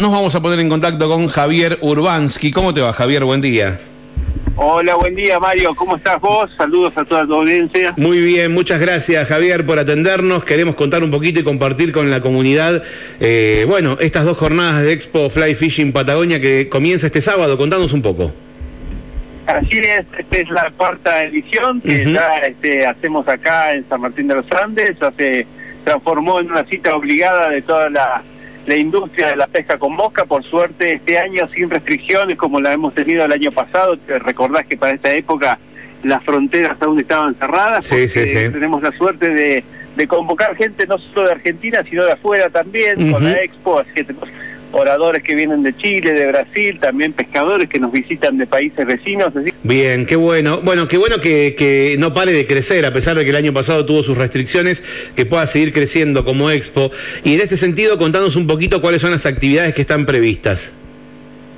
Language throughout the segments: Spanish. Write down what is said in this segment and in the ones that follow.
Nos vamos a poner en contacto con Javier Urbansky. ¿Cómo te va, Javier? Buen día. Hola, buen día, Mario. ¿Cómo estás vos? Saludos a toda tu audiencia. Muy bien, muchas gracias, Javier, por atendernos. Queremos contar un poquito y compartir con la comunidad, eh, bueno, estas dos jornadas de Expo Fly Fishing Patagonia que comienza este sábado. Contanos un poco. Así es, esta es la cuarta edición que ya este, hacemos acá en San Martín de los Andes. Se transformó en una cita obligada de toda la la industria de la pesca con mosca, por suerte este año sin restricciones como la hemos tenido el año pasado, te recordás que para esta época las fronteras aún estaban cerradas, sí, sí, sí. tenemos la suerte de, de, convocar gente no solo de Argentina, sino de afuera también, con la Expo, así que tenemos oradores que vienen de Chile, de Brasil, también pescadores que nos visitan de países vecinos. Bien, qué bueno. Bueno, qué bueno que, que, no pare de crecer, a pesar de que el año pasado tuvo sus restricciones, que pueda seguir creciendo como Expo. Y en este sentido, contanos un poquito cuáles son las actividades que están previstas.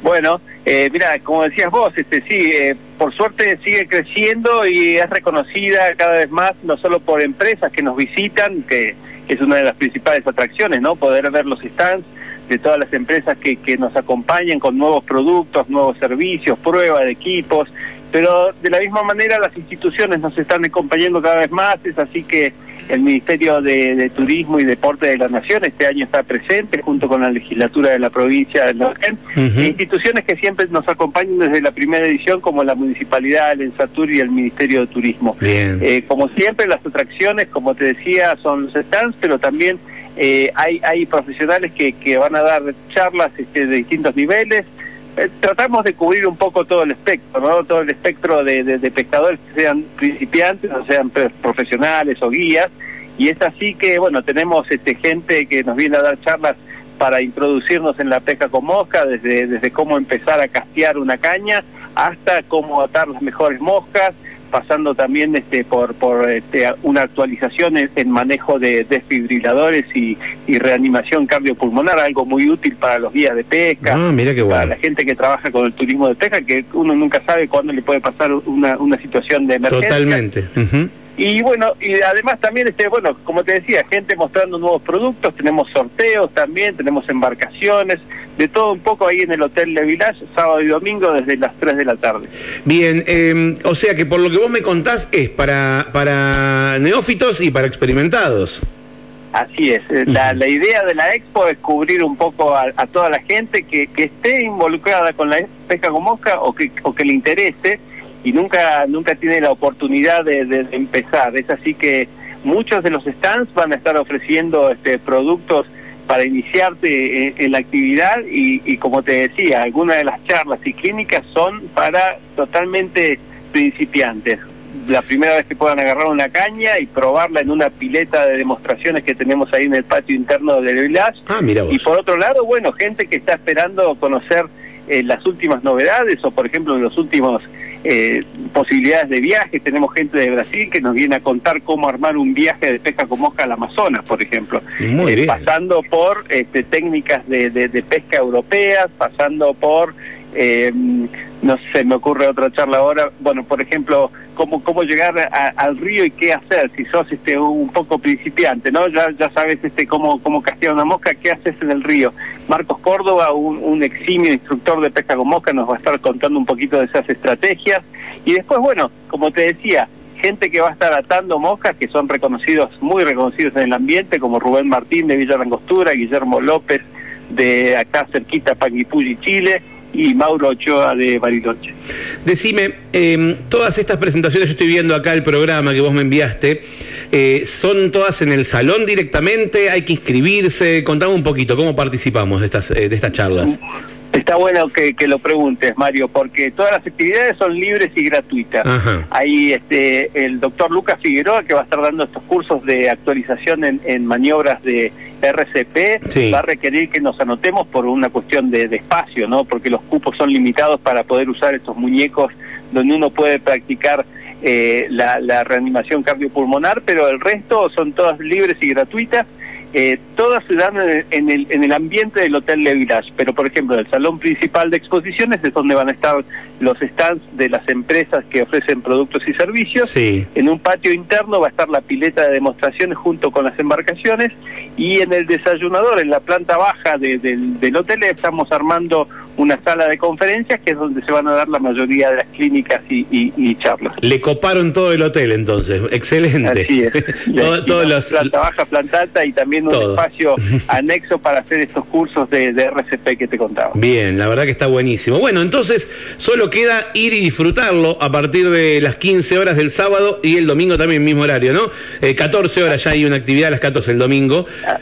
Bueno, eh, mira, como decías vos, este sí, eh, por suerte sigue creciendo y es reconocida cada vez más, no solo por empresas que nos visitan, que es una de las principales atracciones, ¿no? Poder ver los stands, de todas las empresas que, que nos acompañan con nuevos productos, nuevos servicios, prueba de equipos, pero de la misma manera las instituciones nos están acompañando cada vez más, es así que el Ministerio de, Turismo y Deporte de la Nación este año está presente junto con la legislatura de la provincia de Neuquén, e instituciones que siempre nos acompañan desde la primera edición como la Municipalidad, el Ensatur y el Ministerio de Turismo. Eh, como siempre las atracciones, como te decía, son los stands, pero también eh, hay, hay profesionales que, que van a dar charlas este, de distintos niveles. Eh, tratamos de cubrir un poco todo el espectro, ¿no? todo el espectro de, de, pescadores que sean principiantes, o sean profesionales o guías. Y es así que, bueno, tenemos este, gente que nos viene a dar charlas para introducirnos en la pesca con mosca, desde, desde cómo empezar a castear una caña hasta cómo atar las mejores moscas, pasando también este, por, por este, una actualización en, manejo de desfibriladores y, reanimación cardiopulmonar, algo muy útil para los guías de pesca, ah, mira qué bueno. para la gente que trabaja con el turismo de pesca, que uno nunca sabe cuándo le puede pasar una, una situación de emergencia. Totalmente. Y bueno, y además también, este bueno, como te decía, gente mostrando nuevos productos, tenemos sorteos también, tenemos embarcaciones, de todo un poco ahí en el Hotel Le Village, sábado y domingo desde las 3 de la tarde. Bien, eh, o sea que por lo que vos me contás es para, para neófitos y para experimentados. Así es, eh, la, la idea de la expo es cubrir un poco a, toda la gente que, que esté involucrada con la pesca con mosca o que, o que le interese y nunca nunca tiene la oportunidad de, empezar. Es así que muchos de los stands van a estar ofreciendo este, productos para iniciarte en, la actividad y, y, como te decía, algunas de las charlas y clínicas son para totalmente principiantes. La primera vez que puedan agarrar una caña y probarla en una pileta de demostraciones que tenemos ahí en el patio interno del Village. Ah, mira Y por otro lado, bueno, gente que está esperando conocer eh, las últimas novedades o, por ejemplo, los últimos eh, posibilidades de viaje. Tenemos gente de Brasil que nos viene a contar cómo armar un viaje de pesca con mosca al Amazonas, por ejemplo. Eh, pasando por este, técnicas de, de, pesca europeas, pasando por eh, no sé, me ocurre otra charla ahora, bueno, por ejemplo, cómo cómo llegar al río y qué hacer si sos este un poco principiante, ¿no? Ya ya sabes este cómo cómo castigar una mosca, qué haces en el río. Marcos Córdoba, un, un eximio instructor de pesca con mosca, nos va a estar contando un poquito de esas estrategias y después, bueno, como te decía, gente que va a estar atando moscas que son reconocidos, muy reconocidos en el ambiente, como Rubén Martín de Villa Langostura, Guillermo López de acá cerquita, Panguipulli, Chile, y Mauro Ochoa de Bariloche. Decime, eh, todas estas presentaciones, yo estoy viendo acá el programa que vos me enviaste, eh, ¿son todas en el salón directamente? ¿Hay que inscribirse? Contame un poquito, ¿cómo participamos de estas, eh, de estas charlas? Está bueno que, lo preguntes, Mario, porque todas las actividades son libres y gratuitas. Ahí este, el doctor Lucas Figueroa, que va a estar dando estos cursos de actualización en, maniobras de RCP, va a requerir que nos anotemos por una cuestión de, espacio, ¿no? Porque los cupos son limitados para poder usar estos muñecos donde uno puede practicar eh, la, la reanimación cardiopulmonar, pero el resto son todas libres y gratuitas eh, todas se dan en el, en el ambiente del Hotel Le Village, pero por ejemplo el salón principal de exposiciones es donde van a estar los stands de las empresas que ofrecen productos y servicios. En un patio interno va a estar la pileta de demostraciones junto con las embarcaciones y en el desayunador, en la planta baja del, del hotel, estamos armando una sala de conferencias que es donde se van a dar la mayoría de las clínicas y, charlas. Le coparon todo el hotel entonces, excelente. Así es. Planta baja, planta alta y también un espacio anexo para hacer estos cursos de, RCP que te contaba. Bien, la verdad que está buenísimo. Bueno, entonces solo queda ir y disfrutarlo a partir de las 15 horas del sábado y el domingo también, mismo horario, ¿no? 14 eh, horas ya hay una actividad a las 14 el domingo. Ah,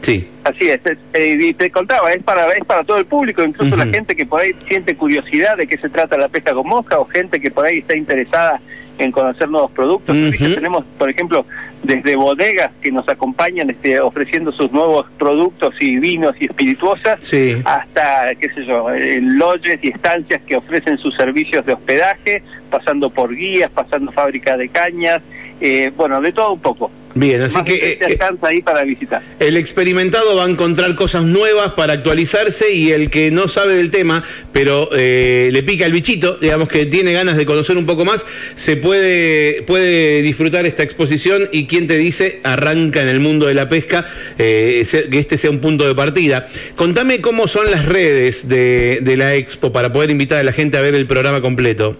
Sí. Así es, eh, y te contaba, es para es para todo el público, incluso la gente que por ahí siente curiosidad de qué se trata la pesca con mosca o gente que por ahí está interesada en conocer nuevos productos. Tenemos, por ejemplo, desde bodegas que nos acompañan este, ofreciendo sus nuevos productos y vinos y espirituosas, hasta, qué sé yo, eh, lodges y estancias que ofrecen sus servicios de hospedaje, pasando por guías, pasando fábrica de cañas, eh, bueno, de todo un poco. Bien, así que eh, eh, ahí para visitar. El experimentado va a encontrar cosas nuevas para actualizarse y el que no sabe del tema, pero le pica el bichito, digamos que tiene ganas de conocer un poco más, se puede puede disfrutar esta exposición y quien te dice arranca en el mundo de la pesca, que este sea un punto de partida. Contame cómo son las redes de, de la expo para poder invitar a la gente a ver el programa completo.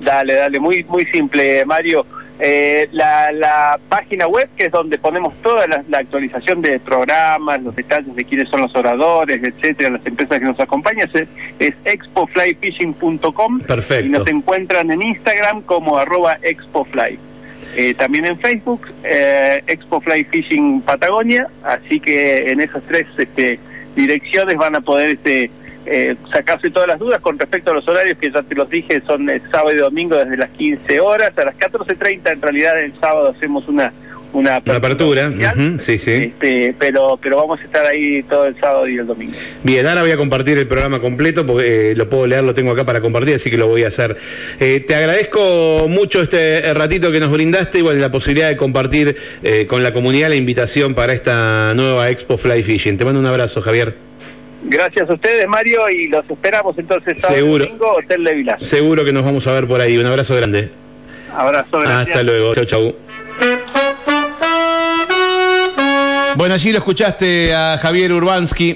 Dale, dale, muy muy simple, Mario. Eh, la, la, página web, que es donde ponemos toda la, actualización de programas, los detalles de quiénes son los oradores, etcétera, las empresas que nos acompañan, es, es expoflyfishing.com. Perfecto. Y nos encuentran en Instagram como arroba expofly. Eh, también en Facebook, eh, Expo Fishing Patagonia, así que en esas tres este, direcciones van a poder este, eh, sacarse todas las dudas con respecto a los horarios que ya te los dije, son el sábado y domingo desde las 15 horas, a las 14.30 en realidad el sábado hacemos una una apertura, sí, sí. Este, pero, pero vamos a estar ahí todo el sábado y el domingo. Bien, ahora voy a compartir el programa completo porque eh, lo puedo leer, lo tengo acá para compartir, así que lo voy a hacer. Eh, te agradezco mucho este ratito que nos brindaste y bueno, la posibilidad de compartir con la comunidad la invitación para esta nueva Expo Fly Fishing. Te mando un abrazo, Javier. Gracias a ustedes, Mario, y los esperamos entonces Seguro. domingo, Hotel de Vilas. Seguro que nos vamos a ver por ahí. Un abrazo grande. Abrazo, grande. Hasta luego. Chau, chau. Bueno, allí lo escuchaste a Javier Urbansky.